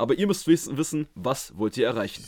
aber ihr müsst wissen, was wollt ihr erreichen.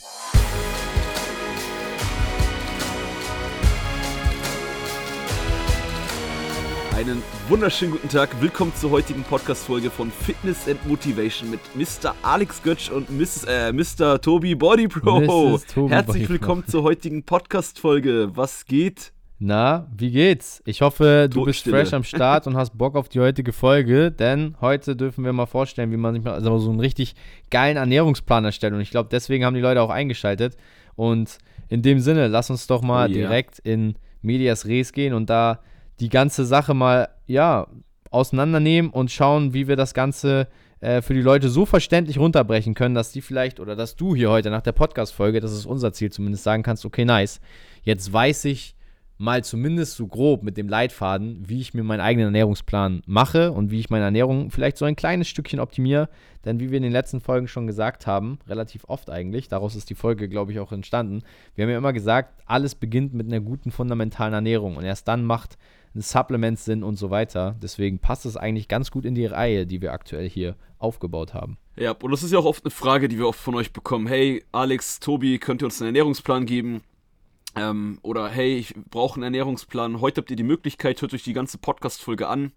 Einen wunderschönen guten Tag. Willkommen zur heutigen Podcast-Folge von Fitness and Motivation mit Mr. Alex Götsch und Miss, äh, Mr. Tobi Body Pro. Tobi Herzlich Body willkommen Pro. zur heutigen Podcast-Folge. Was geht? Na, wie geht's? Ich hoffe, du bist fresh am Start und hast Bock auf die heutige Folge, denn heute dürfen wir mal vorstellen, wie man sich mal also so einen richtig geilen Ernährungsplan erstellt. Und ich glaube, deswegen haben die Leute auch eingeschaltet. Und in dem Sinne, lass uns doch mal Oh yeah. direkt in Medias Res gehen und da die ganze Sache mal, ja, auseinandernehmen und schauen, wie wir das Ganze äh, für die Leute so verständlich runterbrechen können, dass die vielleicht oder dass du hier heute nach der Podcast-Folge, das ist unser Ziel zumindest, sagen kannst, okay, nice, jetzt weiß ich mal zumindest so grob mit dem Leitfaden, wie ich mir meinen eigenen Ernährungsplan mache und wie ich meine Ernährung vielleicht so ein kleines Stückchen optimiere. Denn wie wir in den letzten Folgen schon gesagt haben, relativ oft eigentlich, daraus ist die Folge, glaube ich, auch entstanden, wir haben ja immer gesagt, alles beginnt mit einer guten fundamentalen Ernährung und erst dann macht ein Supplement Sinn und so weiter. Deswegen passt es eigentlich ganz gut in die Reihe, die wir aktuell hier aufgebaut haben. Ja, und das ist ja auch oft eine Frage, die wir oft von euch bekommen. Hey, Alex, Tobi, könnt ihr uns einen Ernährungsplan geben? Ähm, oder hey, ich brauche einen Ernährungsplan. Heute habt ihr die Möglichkeit, hört euch die ganze Podcast-Folge an.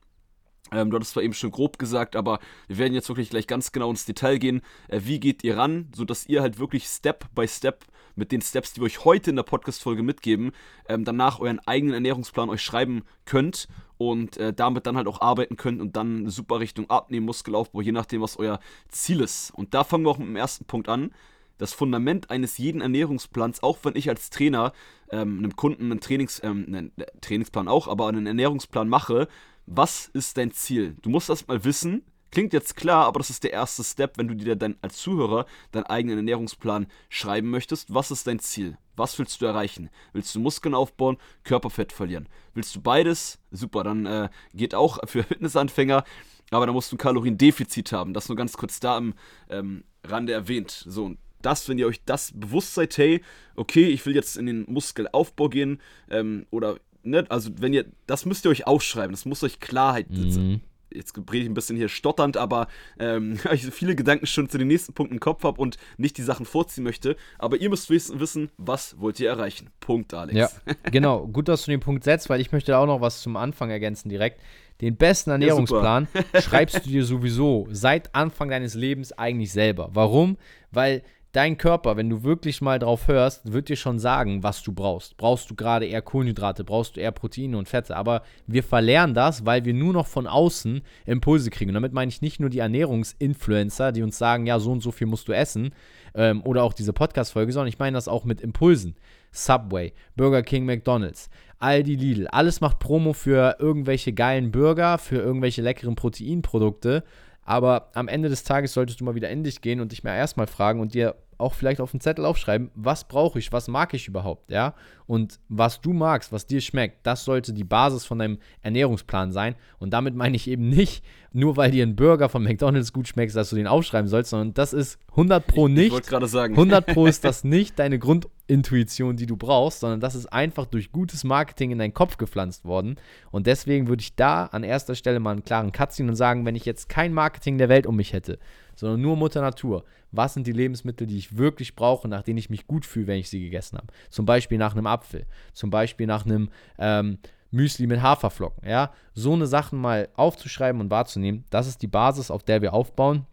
Ähm, du hattest zwar eben schon grob gesagt, aber wir werden jetzt wirklich gleich ganz genau ins Detail gehen. Äh, wie geht ihr ran, sodass ihr halt wirklich Step by Step mit den Steps, die wir euch heute in der Podcast-Folge mitgeben, ähm, danach euren eigenen Ernährungsplan euch schreiben könnt und äh, damit dann halt auch arbeiten könnt und dann super Richtung Abnehmen, Muskelaufbau, je nachdem, was euer Ziel ist. Und da fangen wir auch mit dem ersten Punkt an. Das Fundament eines jeden Ernährungsplans, auch wenn ich als Trainer ähm, einem Kunden einen, Trainings, ähm, einen Trainingsplan auch, aber einen Ernährungsplan mache, was ist dein Ziel? Du musst das mal wissen. Klingt jetzt klar, aber das ist der erste Step, wenn du dir dann als Zuhörer deinen eigenen Ernährungsplan schreiben möchtest. Was ist dein Ziel? Was willst du erreichen? Willst du Muskeln aufbauen, Körperfett verlieren? Willst du beides? Super, dann äh, geht auch für Fitnessanfänger. Aber da musst du ein Kaloriendefizit haben. Das nur ganz kurz da am ähm, Rande erwähnt. So, und das, wenn ihr euch das bewusst seid, hey, okay, ich will jetzt in den Muskelaufbau gehen, ähm, oder, ne, also wenn ihr, das müsst ihr euch aufschreiben, das muss euch Klarheit, Mhm. jetzt rede ich ein bisschen hier stotternd, aber ähm, weil ich so viele Gedanken schon zu den nächsten Punkten im Kopf habe und nicht die Sachen vorziehen möchte, aber ihr müsst wissen, was wollt ihr erreichen. Punkt, Alex. Ja, genau. Gut, dass du den Punkt setzt, weil ich möchte auch noch was zum Anfang ergänzen direkt. Den besten Ernährungsplan schreibst du dir sowieso seit Anfang deines Lebens eigentlich selber. Warum? Weil dein Körper, wenn du wirklich mal drauf hörst, wird dir schon sagen, was du brauchst. Brauchst du gerade eher Kohlenhydrate, brauchst du eher Proteine und Fette. Aber wir verlernen das, weil wir nur noch von außen Impulse kriegen. Und damit meine ich nicht nur die Ernährungsinfluencer, die uns sagen, ja, so und so viel musst du essen, ähm, oder auch diese Podcast-Folge, sondern ich meine das auch mit Impulsen. Subway, Burger King, McDonalds, Aldi, Lidl, alles macht Promo für irgendwelche geilen Burger, für irgendwelche leckeren Proteinprodukte. Aber am Ende des Tages solltest du mal wieder in dich gehen und dich mal erstmal fragen und dir auch vielleicht auf den Zettel aufschreiben, was brauche ich, was mag ich überhaupt, ja? Und was du magst, was dir schmeckt, das sollte die Basis von deinem Ernährungsplan sein. Und damit meine ich eben nicht, nur weil dir ein Burger von McDonalds gut schmeckt, dass du den aufschreiben sollst, sondern das ist 100 pro Ich nicht wollte gerade sagen. 100 Pro ist das nicht deine Grundintuition, die du brauchst, sondern das ist einfach durch gutes Marketing in deinen Kopf gepflanzt worden. Und deswegen würde ich da an erster Stelle mal einen klaren Cut ziehen und sagen, wenn ich jetzt kein Marketing der Welt um mich hätte, sondern nur Mutter Natur, was sind die Lebensmittel, die ich wirklich brauche, nach denen ich mich gut fühle, wenn ich sie gegessen habe? Zum Beispiel nach einem Apfel, zum Beispiel nach einem ähm, Müsli mit Haferflocken, ja? So eine Sachen mal aufzuschreiben und wahrzunehmen, das ist die Basis, auf der wir aufbauen.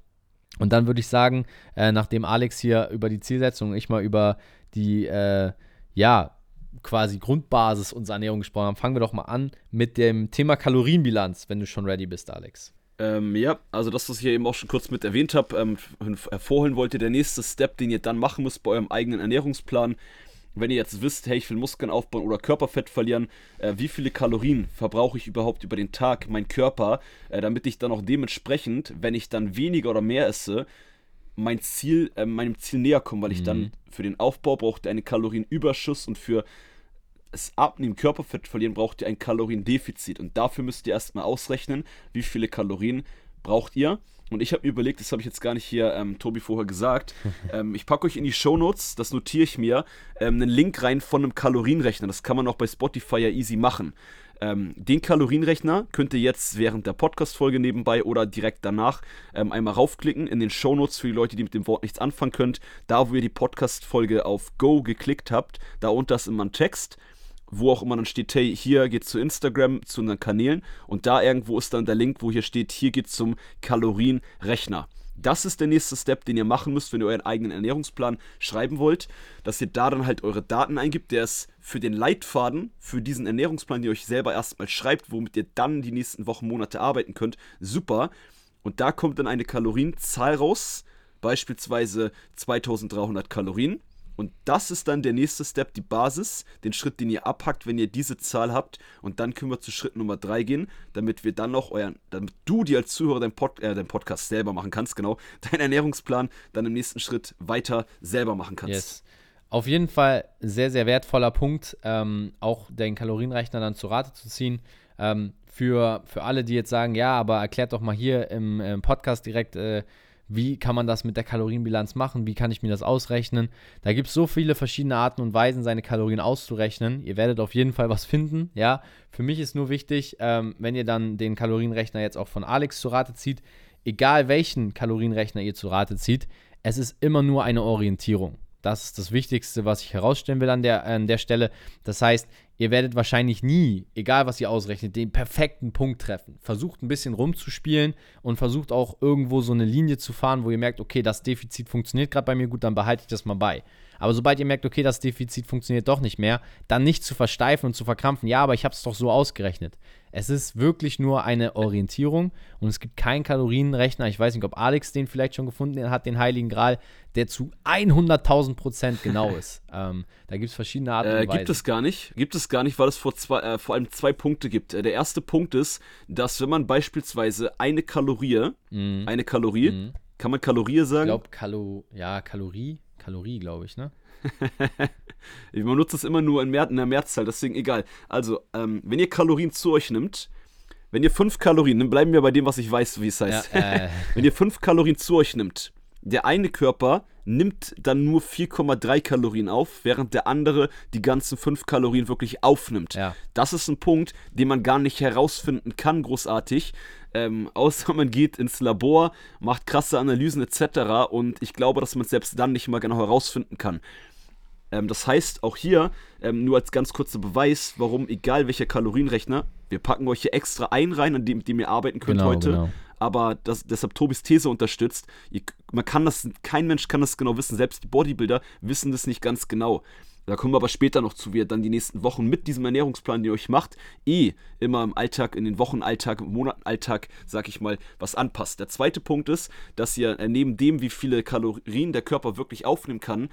Und dann würde ich sagen, äh, nachdem Alex hier über die Zielsetzung und ich mal über die, äh, ja, quasi Grundbasis unserer Ernährung gesprochen haben, fangen wir doch mal an mit dem Thema Kalorienbilanz, wenn du schon ready bist, Alex. Ähm, ja, also das, was ich hier eben auch schon kurz mit erwähnt habe, ähm, hervorholen wollte, der nächste Step, den ihr dann machen müsst bei eurem eigenen Ernährungsplan, wenn ihr jetzt wisst, hey, ich will Muskeln aufbauen oder Körperfett verlieren, äh, wie viele Kalorien verbrauche ich überhaupt über den Tag, mein Körper, äh, damit ich dann auch dementsprechend, wenn ich dann weniger oder mehr esse, mein Ziel, äh, meinem Ziel näher komme, weil ich dann für den Aufbau brauchte einen Kalorienüberschuss und für das Abnehmen, Körperfett verlieren, braucht ihr ein Kaloriendefizit. Und dafür müsst ihr erstmal ausrechnen, wie viele Kalorien braucht ihr. Und ich habe mir überlegt, das habe ich jetzt gar nicht hier, ähm, Tobi, vorher gesagt. ähm, ich packe euch in die Shownotes, das notiere ich mir, ähm, einen Link rein von einem Kalorienrechner. Das kann man auch bei Spotify ja easy machen. Ähm, den Kalorienrechner könnt ihr jetzt während der Podcast-Folge nebenbei oder direkt danach ähm, einmal raufklicken in den Shownotes für die Leute, die mit dem Wort nichts anfangen könnt. Da, wo ihr die Podcast-Folge auf Go geklickt habt, da unter ist immer ein Text wo auch immer dann steht, hey, hier geht's zu Instagram, zu unseren Kanälen und da irgendwo ist dann der Link, wo hier steht, hier geht's zum Kalorienrechner. Das ist der nächste Step, den ihr machen müsst, wenn ihr euren eigenen Ernährungsplan schreiben wollt, dass ihr da dann halt eure Daten eingibt, der ist für den Leitfaden, für diesen Ernährungsplan, den ihr euch selber erstmal schreibt, womit ihr dann die nächsten Wochen, Monate arbeiten könnt, super. Und da kommt dann eine Kalorienzahl raus, beispielsweise 2300 Kalorien. Und das ist dann der nächste Step, die Basis, den Schritt, den ihr abhackt, wenn ihr diese Zahl habt. Und dann können wir zu Schritt Nummer 3 gehen, damit wir dann noch euren, damit du dir als Zuhörer deinen, Pod, äh, deinen Podcast selber machen kannst, genau, deinen Ernährungsplan dann im nächsten Schritt weiter selber machen kannst. Yes. Auf jeden Fall sehr, sehr wertvoller Punkt, ähm, auch den Kalorienrechner dann zu Rate zu ziehen. Ähm, für, für alle, die jetzt sagen, ja, aber erklärt doch mal hier im, im Podcast direkt, äh, wie kann man das mit der Kalorienbilanz machen, wie kann ich mir das ausrechnen. Da gibt es so viele verschiedene Arten und Weisen, seine Kalorien auszurechnen. Ihr werdet auf jeden Fall was finden, ja. Für mich ist nur wichtig, ähm, wenn ihr dann den Kalorienrechner jetzt auch von Alex zu Rate zieht, egal welchen Kalorienrechner ihr zu Rate zieht, es ist immer nur eine Orientierung. Das ist das Wichtigste, was ich herausstellen will an der, an der Stelle. Das heißt, ihr werdet wahrscheinlich nie, egal was ihr ausrechnet, den perfekten Punkt treffen. Versucht ein bisschen rumzuspielen und versucht auch irgendwo so eine Linie zu fahren, wo ihr merkt, okay, das Defizit funktioniert gerade bei mir gut, dann behalte ich das mal bei. Aber sobald ihr merkt, okay, das Defizit funktioniert doch nicht mehr, dann nicht zu versteifen und zu verkrampfen, ja, aber ich habe es doch so ausgerechnet. Es ist wirklich nur eine Orientierung und es gibt keinen Kalorienrechner. Ich weiß nicht, ob Alex den vielleicht schon gefunden hat, den Heiligen Gral, der zu 100.000 Prozent genau ist. ähm, da gibt es verschiedene Arten äh, Gibt es gar nicht. Gibt es gar nicht, weil es vor, zwei, äh, vor allem zwei Punkte gibt. Äh, der erste Punkt ist, dass wenn man beispielsweise eine Kalorie, mm. eine Kalorie, mm. kann man Kalorie sagen? Ich glaube, Kalo ja, Kalorie, Kalorie, glaube ich, ne? Man nutzt es immer nur in, Mehr in der Mehrzahl, deswegen egal. Also, ähm, wenn ihr Kalorien zu euch nimmt, wenn ihr 5 Kalorien, dann bleiben wir bei dem, was ich weiß, wie es heißt. Ja, äh. wenn ihr 5 Kalorien zu euch nimmt, der eine Körper nimmt dann nur 4,3 Kalorien auf, während der andere die ganzen 5 Kalorien wirklich aufnimmt. Ja. Das ist ein Punkt, den man gar nicht herausfinden kann, großartig. Ähm, außer man geht ins Labor, macht krasse Analysen etc. Und ich glaube, dass man es selbst dann nicht mal genau herausfinden kann. Ähm, das heißt, auch hier, ähm, nur als ganz kurzer Beweis, warum, egal welcher Kalorienrechner, wir packen euch hier extra ein rein, an dem, dem ihr arbeiten könnt genau, heute. Genau. Aber das, deshalb Tobis These unterstützt. Man kann das, kein Mensch kann das genau wissen, selbst die Bodybuilder wissen das nicht ganz genau. Da kommen wir aber später noch zu, wie ihr dann die nächsten Wochen mit diesem Ernährungsplan, den ihr euch macht, eh immer im Alltag, in den Wochenalltag, im Monatenalltag, sag ich mal, was anpasst. Der zweite Punkt ist, dass ihr äh, neben dem, wie viele Kalorien der Körper wirklich aufnehmen kann,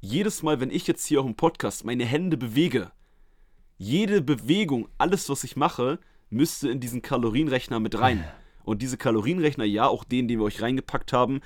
jedes Mal, wenn ich jetzt hier auch im Podcast meine Hände bewege, jede Bewegung, alles, was ich mache, müsste in diesen Kalorienrechner mit rein. Und diese Kalorienrechner, ja, auch den, den wir euch reingepackt haben,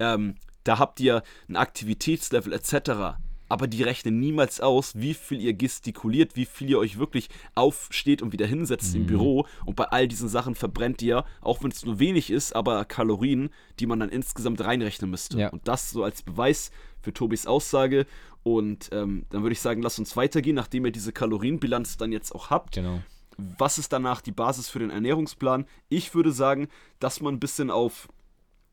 ähm, da habt ihr ein Aktivitätslevel etc. Aber die rechnen niemals aus, wie viel ihr gestikuliert, wie viel ihr euch wirklich aufsteht und wieder hinsetzt mhm. im Büro. Und bei all diesen Sachen verbrennt ihr, auch wenn es nur wenig ist, aber Kalorien, die man dann insgesamt reinrechnen müsste. Ja. Und das so als Beweis für Tobis Aussage. Und ähm, dann würde ich sagen, lasst uns weitergehen, nachdem ihr diese Kalorienbilanz dann jetzt auch habt. Genau. Was ist danach die Basis für den Ernährungsplan? Ich würde sagen, dass man ein bisschen auf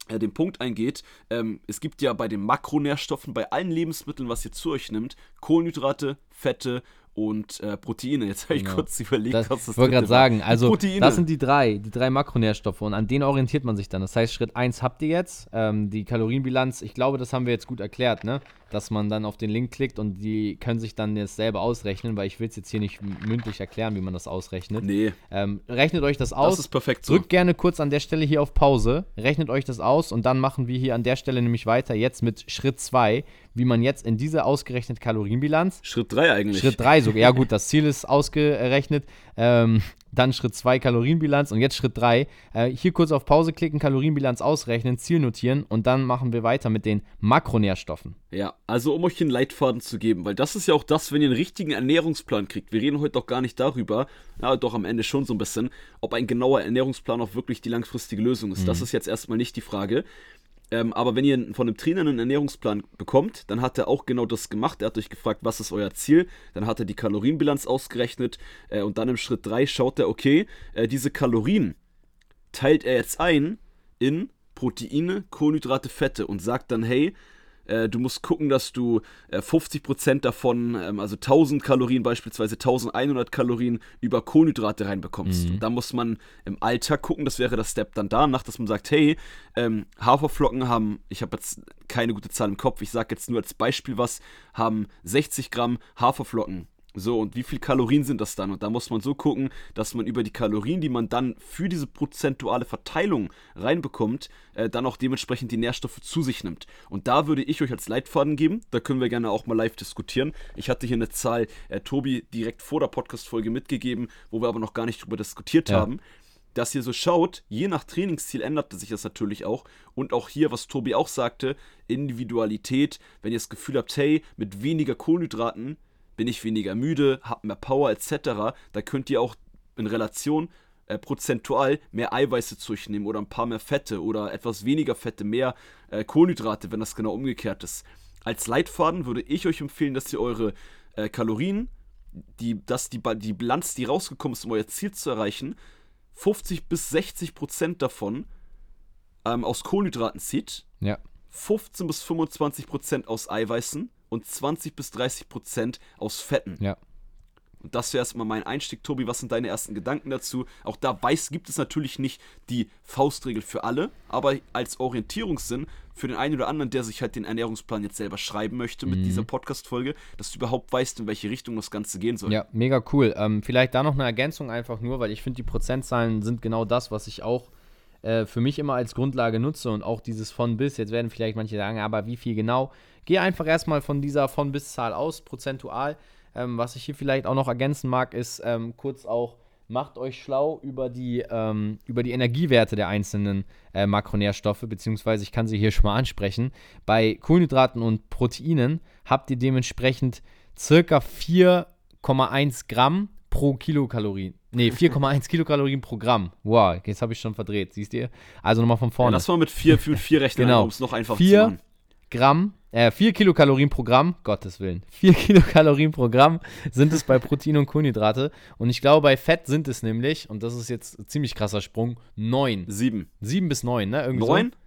äh, den Punkt eingeht, ähm, es gibt ja bei den Makronährstoffen, bei allen Lebensmitteln, was ihr zu euch nimmt, Kohlenhydrate, Fette und äh, Proteine. Jetzt habe ich genau. kurz überlegt, das, was das Ich wollte gerade sagen, also Proteine. das sind die drei, die drei Makronährstoffe und an denen orientiert man sich dann. Das heißt, Schritt 1 habt ihr jetzt, ähm, die Kalorienbilanz, ich glaube, das haben wir jetzt gut erklärt, ne? dass man dann auf den Link klickt und die können sich dann jetzt selber ausrechnen, weil ich will es jetzt hier nicht mündlich erklären, wie man das ausrechnet. Nee. Ähm, rechnet euch das aus. Das ist perfekt so. Drückt gerne kurz an der Stelle hier auf Pause, rechnet euch das aus und dann machen wir hier an der Stelle nämlich weiter jetzt mit Schritt 2, wie man jetzt in diese ausgerechnete Kalorienbilanz. Schritt 3 eigentlich. Schritt 3 sogar. Ja, gut, das Ziel ist ausgerechnet. Ähm, dann Schritt 2 Kalorienbilanz und jetzt Schritt 3. Äh, hier kurz auf Pause klicken, Kalorienbilanz ausrechnen, Ziel notieren und dann machen wir weiter mit den Makronährstoffen. Ja, also um euch den Leitfaden zu geben, weil das ist ja auch das, wenn ihr einen richtigen Ernährungsplan kriegt. Wir reden heute doch gar nicht darüber, ja, doch am Ende schon so ein bisschen, ob ein genauer Ernährungsplan auch wirklich die langfristige Lösung ist. Mhm. Das ist jetzt erstmal nicht die Frage. Ähm, aber wenn ihr von einem Trainer einen Ernährungsplan bekommt, dann hat er auch genau das gemacht. Er hat euch gefragt, was ist euer Ziel? Dann hat er die Kalorienbilanz ausgerechnet äh, und dann im Schritt 3 schaut er, okay, äh, diese Kalorien teilt er jetzt ein in Proteine, Kohlenhydrate, Fette und sagt dann, hey, äh, du musst gucken, dass du äh, 50% davon, ähm, also 1000 Kalorien beispielsweise, 1100 Kalorien über Kohlenhydrate reinbekommst. Mhm. Und da muss man im Alltag gucken, das wäre das Step dann danach, dass man sagt, hey, ähm, Haferflocken haben, ich habe jetzt keine gute Zahl im Kopf, ich sage jetzt nur als Beispiel was, haben 60 Gramm Haferflocken so, und wie viel Kalorien sind das dann? Und da muss man so gucken, dass man über die Kalorien, die man dann für diese prozentuale Verteilung reinbekommt, äh, dann auch dementsprechend die Nährstoffe zu sich nimmt. Und da würde ich euch als Leitfaden geben, da können wir gerne auch mal live diskutieren. Ich hatte hier eine Zahl, äh, Tobi, direkt vor der Podcast-Folge mitgegeben, wo wir aber noch gar nicht drüber diskutiert ja. haben. Dass ihr so schaut, je nach Trainingsziel änderte sich das natürlich auch. Und auch hier, was Tobi auch sagte, Individualität, wenn ihr das Gefühl habt, hey, mit weniger Kohlenhydraten bin ich weniger müde, habe mehr Power etc. Da könnt ihr auch in Relation äh, prozentual mehr Eiweiße zu euch nehmen oder ein paar mehr Fette oder etwas weniger Fette, mehr äh, Kohlenhydrate, wenn das genau umgekehrt ist. Als Leitfaden würde ich euch empfehlen, dass ihr eure äh, Kalorien, die, dass die, die Bilanz, die rausgekommen ist, um euer Ziel zu erreichen, 50 bis 60 Prozent davon ähm, aus Kohlenhydraten zieht. Ja. 15 bis 25 Prozent aus Eiweißen und 20 bis 30 Prozent aus Fetten. Ja. Und das wäre erstmal mein Einstieg. Tobi, was sind deine ersten Gedanken dazu? Auch da weiß, gibt es natürlich nicht die Faustregel für alle, aber als Orientierungssinn für den einen oder anderen, der sich halt den Ernährungsplan jetzt selber schreiben möchte mit mhm. dieser Podcast-Folge, dass du überhaupt weißt, in welche Richtung das Ganze gehen soll. Ja, mega cool. Ähm, vielleicht da noch eine Ergänzung einfach nur, weil ich finde, die Prozentzahlen sind genau das, was ich auch äh, für mich immer als Grundlage nutze und auch dieses von bis. Jetzt werden vielleicht manche sagen, aber wie viel genau? Geh einfach erstmal von dieser von bis Zahl aus, prozentual. Ähm, was ich hier vielleicht auch noch ergänzen mag, ist ähm, kurz auch, macht euch schlau über die, ähm, über die Energiewerte der einzelnen äh, Makronährstoffe, beziehungsweise ich kann sie hier schon mal ansprechen. Bei Kohlenhydraten und Proteinen habt ihr dementsprechend circa 4,1 Gramm pro Kilokalorien. Nee, 4,1 Kilokalorien pro Gramm. Wow, jetzt habe ich schon verdreht, siehst du? Also nochmal von vorne. Ja, das war mit 4 mit vier Rechnen, genau. um es noch einfacher vier zu machen. Gramm, äh, 4 Kilokalorien pro Gramm, Gottes Willen. 4 Kilokalorien pro Gramm sind es bei Protein und Kohlenhydrate. Und ich glaube, bei Fett sind es nämlich, und das ist jetzt ein ziemlich krasser Sprung, 9. 7. 7 bis 9, ne? Irgendwie 9? So.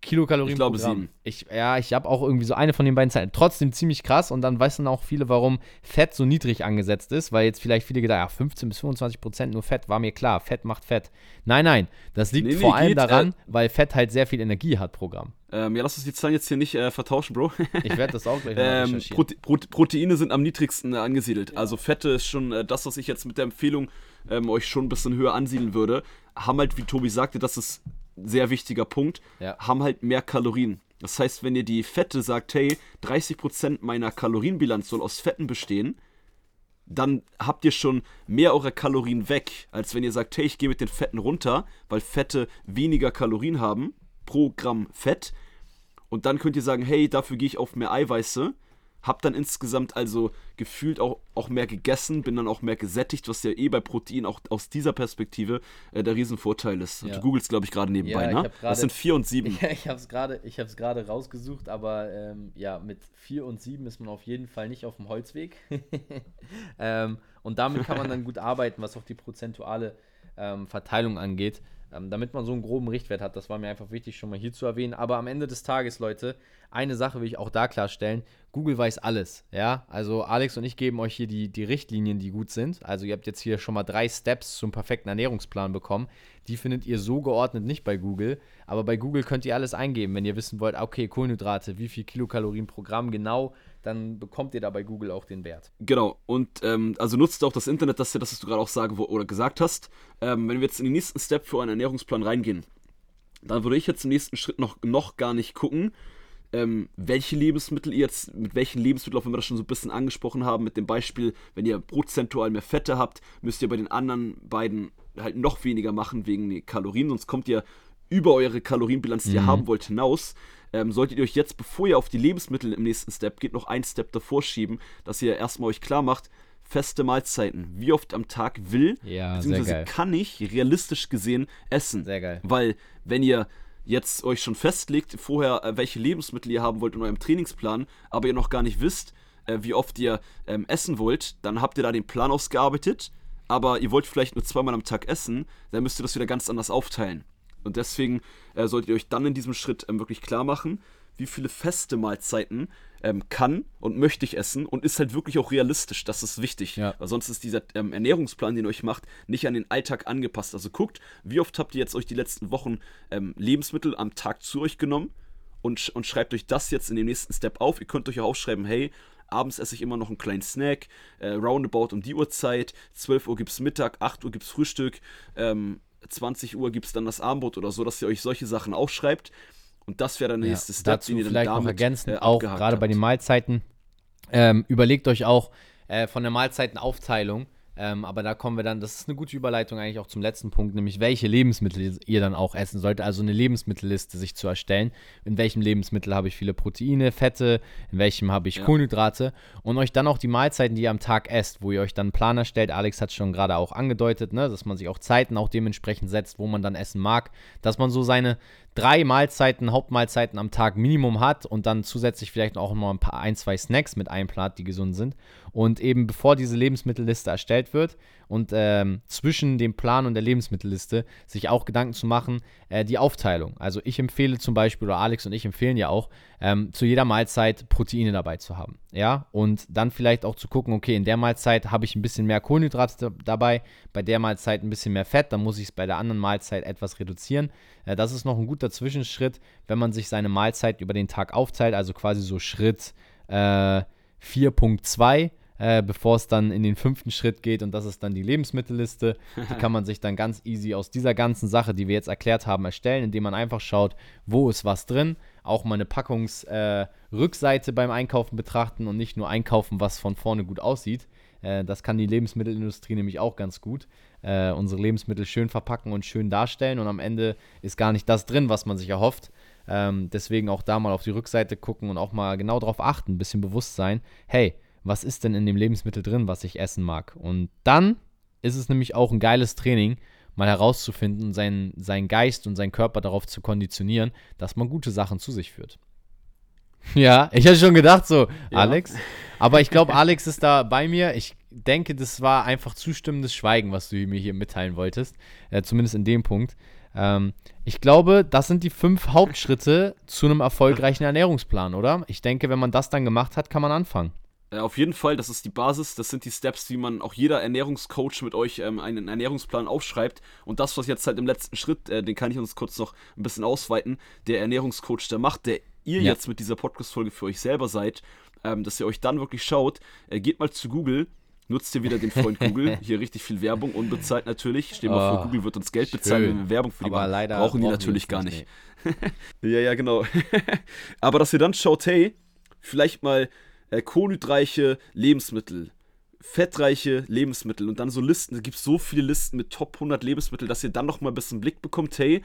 Kilokalorien ich glaube, Gramm. Ich, ja, ich habe auch irgendwie so eine von den beiden Zahlen. Trotzdem ziemlich krass und dann wissen auch viele, warum Fett so niedrig angesetzt ist, weil jetzt vielleicht viele gedacht, ja, 15 bis 25 Prozent nur Fett, war mir klar, Fett macht Fett. Nein, nein, das liegt nee, vor nee, allem geht, daran, äh, weil Fett halt sehr viel Energie hat pro Gramm. Ähm, ja, lass uns die Zahlen jetzt hier nicht äh, vertauschen, Bro. ich werde das auch gleich mal ähm, Prote Prote Proteine sind am niedrigsten äh, angesiedelt. Ja. Also Fette ist schon äh, das, was ich jetzt mit der Empfehlung ähm, euch schon ein bisschen höher ansiedeln würde. Haben halt, wie Tobi sagte, das ist sehr wichtiger Punkt, ja. haben halt mehr Kalorien. Das heißt, wenn ihr die Fette sagt, hey, 30% meiner Kalorienbilanz soll aus Fetten bestehen, dann habt ihr schon mehr eurer Kalorien weg, als wenn ihr sagt, hey, ich gehe mit den Fetten runter, weil Fette weniger Kalorien haben pro Gramm Fett. Und dann könnt ihr sagen, hey, dafür gehe ich auf mehr Eiweiße hab dann insgesamt also gefühlt auch, auch mehr gegessen, bin dann auch mehr gesättigt, was ja eh bei Protein auch aus dieser Perspektive äh, der Riesenvorteil ist. Ja. Du googelst, glaube ich, gerade nebenbei, ja, ne? Grade, das sind 4 und 7. Ja, ich habe es gerade rausgesucht, aber ähm, ja, mit 4 und 7 ist man auf jeden Fall nicht auf dem Holzweg. ähm, und damit kann man dann gut arbeiten, was auch die prozentuale ähm, Verteilung angeht. Ähm, damit man so einen groben Richtwert hat. Das war mir einfach wichtig, schon mal hier zu erwähnen. Aber am Ende des Tages, Leute, eine Sache will ich auch da klarstellen. Google weiß alles, ja. Also Alex und ich geben euch hier die, die Richtlinien, die gut sind. Also ihr habt jetzt hier schon mal drei Steps zum perfekten Ernährungsplan bekommen. Die findet ihr so geordnet nicht bei Google. Aber bei Google könnt ihr alles eingeben, wenn ihr wissen wollt, okay, Kohlenhydrate, wie viel Kilokalorien pro Gramm genau, dann bekommt ihr da bei Google auch den Wert. Genau, und ähm, also nutzt auch das Internet, dass ihr das, was du gerade auch sagen oder gesagt hast. Ähm, wenn wir jetzt in den nächsten Step für einen Ernährungsplan reingehen, dann würde ich jetzt im nächsten Schritt noch, noch gar nicht gucken, ähm, welche Lebensmittel ihr jetzt, mit welchen Lebensmitteln, auch wenn wir das schon so ein bisschen angesprochen haben, mit dem Beispiel, wenn ihr prozentual mehr Fette habt, müsst ihr bei den anderen beiden halt noch weniger machen wegen den Kalorien, sonst kommt ihr über eure Kalorienbilanz, die mhm. ihr haben wollt, hinaus. Ähm, solltet ihr euch jetzt, bevor ihr auf die Lebensmittel im nächsten Step geht, noch einen Step davor schieben, dass ihr erstmal euch klar macht, feste Mahlzeiten. Wie oft am Tag will, ja, beziehungsweise kann ich realistisch gesehen essen. Sehr geil. Weil, wenn ihr jetzt euch schon festlegt, vorher, äh, welche Lebensmittel ihr haben wollt in eurem Trainingsplan, aber ihr noch gar nicht wisst, äh, wie oft ihr ähm, essen wollt, dann habt ihr da den Plan ausgearbeitet, aber ihr wollt vielleicht nur zweimal am Tag essen, dann müsst ihr das wieder ganz anders aufteilen. Und deswegen äh, solltet ihr euch dann in diesem Schritt ähm, wirklich klar machen, wie viele feste Mahlzeiten ähm, kann und möchte ich essen und ist halt wirklich auch realistisch. Das ist wichtig. Ja. Weil sonst ist dieser ähm, Ernährungsplan, den ihr euch macht, nicht an den Alltag angepasst. Also guckt, wie oft habt ihr jetzt euch die letzten Wochen ähm, Lebensmittel am Tag zu euch genommen und, und schreibt euch das jetzt in dem nächsten Step auf. Ihr könnt euch auch aufschreiben, hey, abends esse ich immer noch einen kleinen Snack, äh, roundabout um die Uhrzeit, 12 Uhr gibt es Mittag, 8 Uhr gibt es Frühstück, ähm, 20 Uhr gibt es dann das Abendbrot oder so, dass ihr euch solche Sachen aufschreibt. Und das wäre der nächste ja, Step, dazu den ihr dann vielleicht damit, noch ergänzen, äh, auch gerade bei den Mahlzeiten. Ähm, überlegt euch auch äh, von der Mahlzeitenaufteilung, ähm, aber da kommen wir dann, das ist eine gute Überleitung eigentlich auch zum letzten Punkt, nämlich welche Lebensmittel ihr dann auch essen sollt. Also eine Lebensmittelliste sich zu erstellen. In welchem Lebensmittel habe ich viele Proteine, Fette, in welchem habe ich ja. Kohlenhydrate und euch dann auch die Mahlzeiten, die ihr am Tag esst, wo ihr euch dann einen Plan erstellt. Alex hat schon gerade auch angedeutet, ne, dass man sich auch Zeiten auch dementsprechend setzt, wo man dann essen mag, dass man so seine drei Mahlzeiten, Hauptmahlzeiten am Tag Minimum hat und dann zusätzlich vielleicht auch noch ein paar ein, zwei Snacks mit einplant, die gesund sind. Und eben bevor diese Lebensmittelliste erstellt wird und ähm, zwischen dem Plan und der Lebensmittelliste sich auch Gedanken zu machen, äh, die Aufteilung. Also ich empfehle zum Beispiel, oder Alex und ich empfehlen ja auch, ähm, zu jeder Mahlzeit Proteine dabei zu haben. Ja, und dann vielleicht auch zu gucken, okay, in der Mahlzeit habe ich ein bisschen mehr Kohlenhydrate dabei, bei der Mahlzeit ein bisschen mehr Fett, dann muss ich es bei der anderen Mahlzeit etwas reduzieren. Äh, das ist noch ein guter Zwischenschritt, wenn man sich seine Mahlzeit über den Tag aufteilt, also quasi so Schritt äh, 4.2 äh, bevor es dann in den fünften Schritt geht und das ist dann die Lebensmittelliste. Die kann man sich dann ganz easy aus dieser ganzen Sache, die wir jetzt erklärt haben, erstellen, indem man einfach schaut, wo ist was drin, auch mal eine Packungsrückseite äh, beim Einkaufen betrachten und nicht nur einkaufen, was von vorne gut aussieht. Äh, das kann die Lebensmittelindustrie nämlich auch ganz gut. Äh, unsere Lebensmittel schön verpacken und schön darstellen und am Ende ist gar nicht das drin, was man sich erhofft. Ähm, deswegen auch da mal auf die Rückseite gucken und auch mal genau darauf achten, ein bisschen bewusst sein. Hey, was ist denn in dem Lebensmittel drin, was ich essen mag. Und dann ist es nämlich auch ein geiles Training, mal herauszufinden, seinen, seinen Geist und seinen Körper darauf zu konditionieren, dass man gute Sachen zu sich führt. Ja, ich hatte schon gedacht, so, ja. Alex. Aber ich glaube, Alex ist da bei mir. Ich denke, das war einfach zustimmendes Schweigen, was du mir hier mitteilen wolltest. Äh, zumindest in dem Punkt. Ähm, ich glaube, das sind die fünf Hauptschritte zu einem erfolgreichen Ernährungsplan, oder? Ich denke, wenn man das dann gemacht hat, kann man anfangen. Äh, auf jeden Fall, das ist die Basis, das sind die Steps, wie man auch jeder Ernährungscoach mit euch ähm, einen Ernährungsplan aufschreibt. Und das, was jetzt halt im letzten Schritt, äh, den kann ich uns kurz noch ein bisschen ausweiten, der Ernährungscoach, der macht, der ihr ja. jetzt mit dieser Podcast-Folge für euch selber seid, ähm, dass ihr euch dann wirklich schaut, äh, geht mal zu Google, nutzt ihr wieder den Freund Google. Hier richtig viel Werbung, unbezahlt natürlich. Stehen wir oh, vor, Google wird uns Geld schön. bezahlen, wenn wir Werbung für die Aber machen. Brauchen die natürlich gar nicht. ja, ja, genau. Aber dass ihr dann schaut, hey, vielleicht mal äh, kohlenhydreiche Lebensmittel, fettreiche Lebensmittel und dann so Listen. Es gibt so viele Listen mit Top 100 Lebensmitteln, dass ihr dann noch mal ein bisschen Blick bekommt, hey,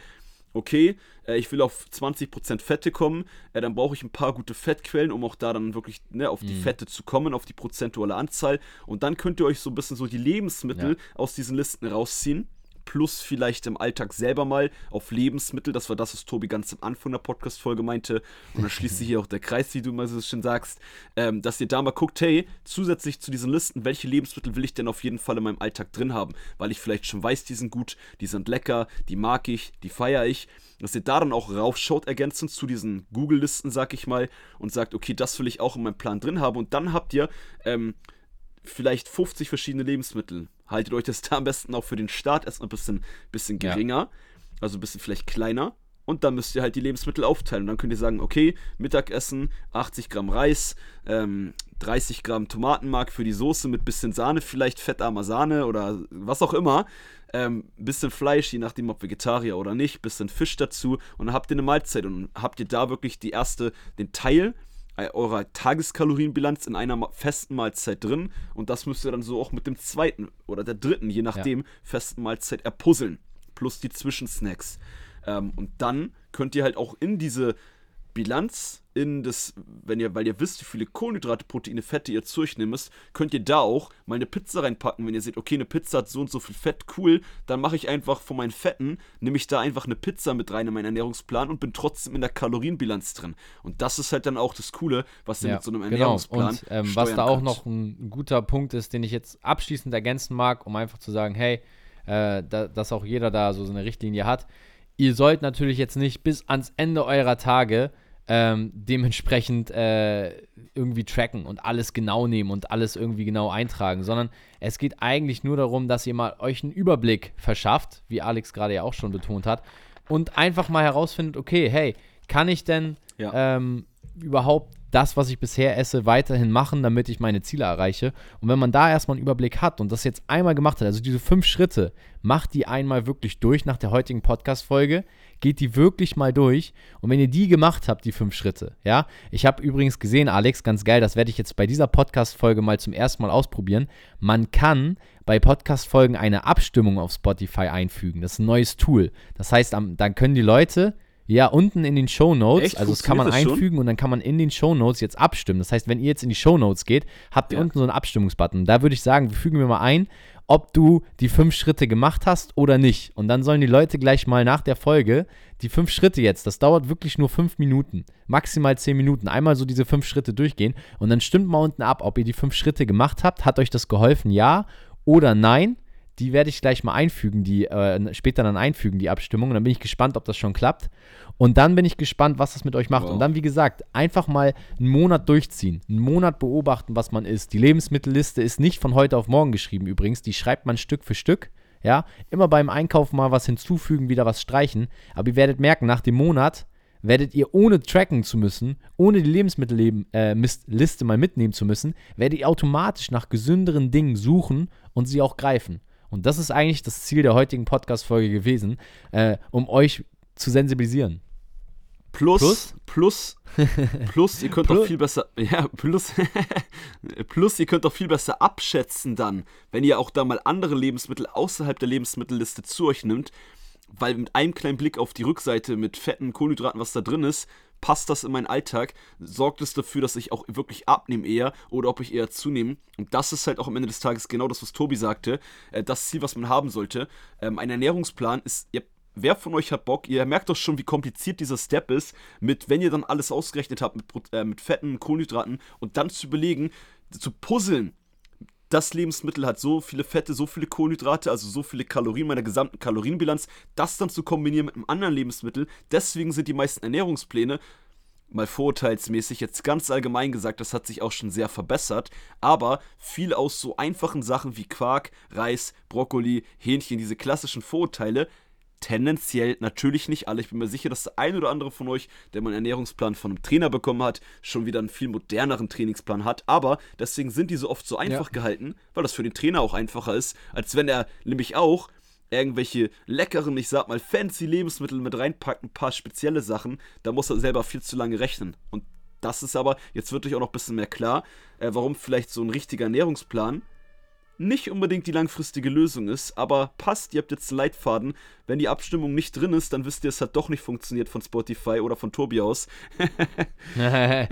okay, äh, ich will auf 20% Fette kommen, äh, dann brauche ich ein paar gute Fettquellen, um auch da dann wirklich ne, auf die mm. Fette zu kommen, auf die prozentuale Anzahl. Und dann könnt ihr euch so ein bisschen so die Lebensmittel ja. aus diesen Listen rausziehen plus vielleicht im Alltag selber mal auf Lebensmittel. Das war das, was Tobi ganz am Anfang der Podcast-Folge meinte. Und dann schließt sich hier auch der Kreis, wie du mal so schön sagst, ähm, dass ihr da mal guckt, hey, zusätzlich zu diesen Listen, welche Lebensmittel will ich denn auf jeden Fall in meinem Alltag drin haben? Weil ich vielleicht schon weiß, die sind gut, die sind lecker, die mag ich, die feiere ich. Dass ihr da dann auch raufschaut, ergänzend zu diesen Google-Listen, sag ich mal, und sagt, okay, das will ich auch in meinem Plan drin haben. Und dann habt ihr ähm, vielleicht 50 verschiedene Lebensmittel haltet euch das da am besten auch für den Start erstmal ein bisschen, bisschen geringer, ja. also ein bisschen vielleicht kleiner. Und dann müsst ihr halt die Lebensmittel aufteilen. Und dann könnt ihr sagen, okay, Mittagessen, 80 Gramm Reis, ähm, 30 Gramm Tomatenmark für die Soße mit bisschen Sahne, vielleicht fettarmer Sahne oder was auch immer. Ähm, bisschen Fleisch, je nachdem, ob Vegetarier oder nicht, bisschen Fisch dazu. Und dann habt ihr eine Mahlzeit und habt ihr da wirklich die erste, den Teil eurer Tageskalorienbilanz in einer festen Mahlzeit drin und das müsst ihr dann so auch mit dem zweiten oder der dritten, je nachdem, ja. festen Mahlzeit erpuzzeln. Plus die Zwischensnacks. Ähm, und dann könnt ihr halt auch in diese Bilanz in das, wenn ihr, weil ihr wisst, wie viele Kohlenhydrate, Proteine, Fette ihr zu euch müsst, könnt ihr da auch mal eine Pizza reinpacken. Wenn ihr seht, okay, eine Pizza hat so und so viel Fett, cool, dann mache ich einfach von meinen Fetten, nehme ich da einfach eine Pizza mit rein in meinen Ernährungsplan und bin trotzdem in der Kalorienbilanz drin. Und das ist halt dann auch das Coole, was ihr Ja, mit so einem genau. Ernährungsplan Und ähm, was da auch könnt. noch ein guter Punkt ist, den ich jetzt abschließend ergänzen mag, um einfach zu sagen, hey, äh, da, dass auch jeder da so eine Richtlinie hat. Ihr sollt natürlich jetzt nicht bis ans Ende eurer Tage ähm, dementsprechend äh, irgendwie tracken und alles genau nehmen und alles irgendwie genau eintragen, sondern es geht eigentlich nur darum, dass ihr mal euch einen Überblick verschafft, wie Alex gerade ja auch schon betont hat, und einfach mal herausfindet, okay, hey, kann ich denn Ja. ähm, überhaupt das, was ich bisher esse, weiterhin machen, damit ich meine Ziele erreiche. Und wenn man da erstmal einen Überblick hat und das jetzt einmal gemacht hat, also diese fünf Schritte, macht die einmal wirklich durch nach der heutigen Podcast-Folge, geht die wirklich mal durch. Und wenn ihr die gemacht habt, die fünf Schritte, ja, ich habe übrigens gesehen, Alex, ganz geil, das werde ich jetzt bei dieser Podcast-Folge mal zum ersten Mal ausprobieren. Man kann bei Podcast-Folgen eine Abstimmung auf Spotify einfügen. Das ist ein neues Tool. Das heißt, dann können die Leute ja unten in den Show Notes, also das kann man das einfügen und dann kann man in den Show Notes jetzt abstimmen. Das heißt, wenn ihr jetzt in die Show Notes geht, habt ihr Ja. unten so einen Abstimmungsbutton. Da würde ich sagen, wir fügen wir mal ein, ob du die fünf Schritte gemacht hast oder nicht. Und dann sollen die Leute gleich mal nach der Folge die fünf Schritte jetzt, das dauert wirklich nur fünf Minuten, maximal zehn Minuten, einmal so diese fünf Schritte durchgehen und dann stimmt mal unten ab, ob ihr die fünf Schritte gemacht habt. Hat euch das geholfen, ja oder nein? Die werde ich gleich mal einfügen, die äh, später dann einfügen, die Abstimmung. Und dann bin ich gespannt, ob das schon klappt. Und dann bin ich gespannt, was das mit euch macht. Wow. Und dann, wie gesagt, einfach mal einen Monat durchziehen. Einen Monat beobachten, was man isst. Die Lebensmittelliste ist nicht von heute auf morgen geschrieben übrigens. Die schreibt man Stück für Stück. Ja, immer beim Einkaufen mal was hinzufügen, wieder was streichen. Aber ihr werdet merken, nach dem Monat werdet ihr ohne tracken zu müssen, ohne die Lebensmittelliste äh, mal mitnehmen zu müssen, werdet ihr automatisch nach gesünderen Dingen suchen und sie auch greifen. Und das ist eigentlich das Ziel der heutigen Podcast-Folge gewesen, äh, um euch zu sensibilisieren. Plus, Plus? plus, plus, ihr könnt Plus? auch viel besser, ja, plus, plus, ihr könnt auch viel besser abschätzen dann, wenn ihr auch da mal andere Lebensmittel außerhalb der Lebensmittelliste zu euch nimmt, weil mit einem kleinen Blick auf die Rückseite mit Fetten, Kohlenhydraten, was da drin ist, passt das in meinen Alltag, sorgt es dafür, dass ich auch wirklich abnehme eher oder ob ich eher zunehme. Und das ist halt auch am Ende des Tages genau das, was Tobi sagte, äh, das Ziel, was man haben sollte. Ähm, ein Ernährungsplan ist, ihr Wer von euch hat Bock? Ihr merkt doch schon, wie kompliziert dieser Step ist, mit, wenn ihr dann alles ausgerechnet habt, mit, äh, mit Fetten, Kohlenhydraten und dann zu überlegen, zu puzzeln. Das Lebensmittel hat so viele Fette, so viele Kohlenhydrate, also so viele Kalorien meiner gesamten Kalorienbilanz, das dann zu kombinieren mit einem anderen Lebensmittel. Deswegen sind die meisten Ernährungspläne mal vorurteilsmäßig, jetzt ganz allgemein gesagt, das hat sich auch schon sehr verbessert, aber viel aus so einfachen Sachen wie Quark, Reis, Brokkoli, Hähnchen, diese klassischen Vorurteile, tendenziell natürlich nicht alle. Ich bin mir sicher, dass der ein oder andere von euch, der mal einen Ernährungsplan von einem Trainer bekommen hat, schon wieder einen viel moderneren Trainingsplan hat, aber deswegen sind die so oft so einfach gehalten, weil das für den Trainer auch einfacher ist, als wenn er nämlich auch irgendwelche leckeren, ich sag mal, fancy Lebensmittel mit reinpackt, ein paar spezielle Sachen, da muss er selber viel zu lange rechnen. Und das ist aber, jetzt wird euch auch noch ein bisschen mehr klar, äh, warum vielleicht so ein richtiger Ernährungsplan nicht unbedingt die langfristige Lösung ist, aber passt, ihr habt jetzt einen Leitfaden. Wenn die Abstimmung nicht drin ist, dann wisst ihr, es hat doch nicht funktioniert von Spotify oder von Tobi aus. ja,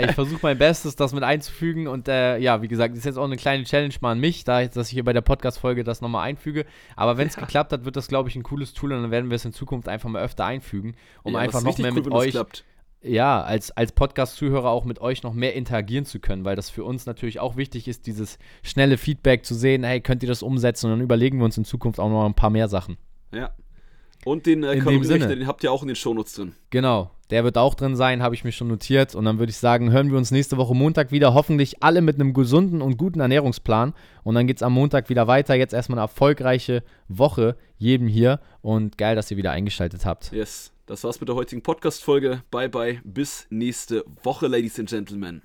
ich versuche mein Bestes, das mit einzufügen. Und äh, ja, wie gesagt, ist jetzt auch eine kleine Challenge mal an mich, da dass ich hier bei der Podcast-Folge das nochmal einfüge. Aber wenn es geklappt hat, wird das, glaube ich, ein cooles Tool und dann werden wir es in Zukunft einfach mal öfter einfügen, um Ja, einfach noch mehr cool, mit euch klappt. Ja, als, als Podcast-Zuhörer auch mit euch noch mehr interagieren zu können, weil das für uns natürlich auch wichtig ist, dieses schnelle Feedback zu sehen, hey, könnt ihr das umsetzen? Und dann überlegen wir uns in Zukunft auch noch ein paar mehr Sachen. Ja. Und den äh, Kalorienrechner, den habt ihr auch in den Shownotes drin. Genau, der wird auch drin sein, habe ich mir schon notiert. Und dann würde ich sagen, hören wir uns nächste Woche Montag wieder. Hoffentlich alle mit einem gesunden und guten Ernährungsplan. Und dann geht es am Montag wieder weiter. Jetzt erstmal eine erfolgreiche Woche jedem hier. Und geil, dass ihr wieder eingeschaltet habt. Yes. Das war's mit der heutigen Podcast-Folge. Bye bye. Bis nächste Woche, Ladies and Gentlemen.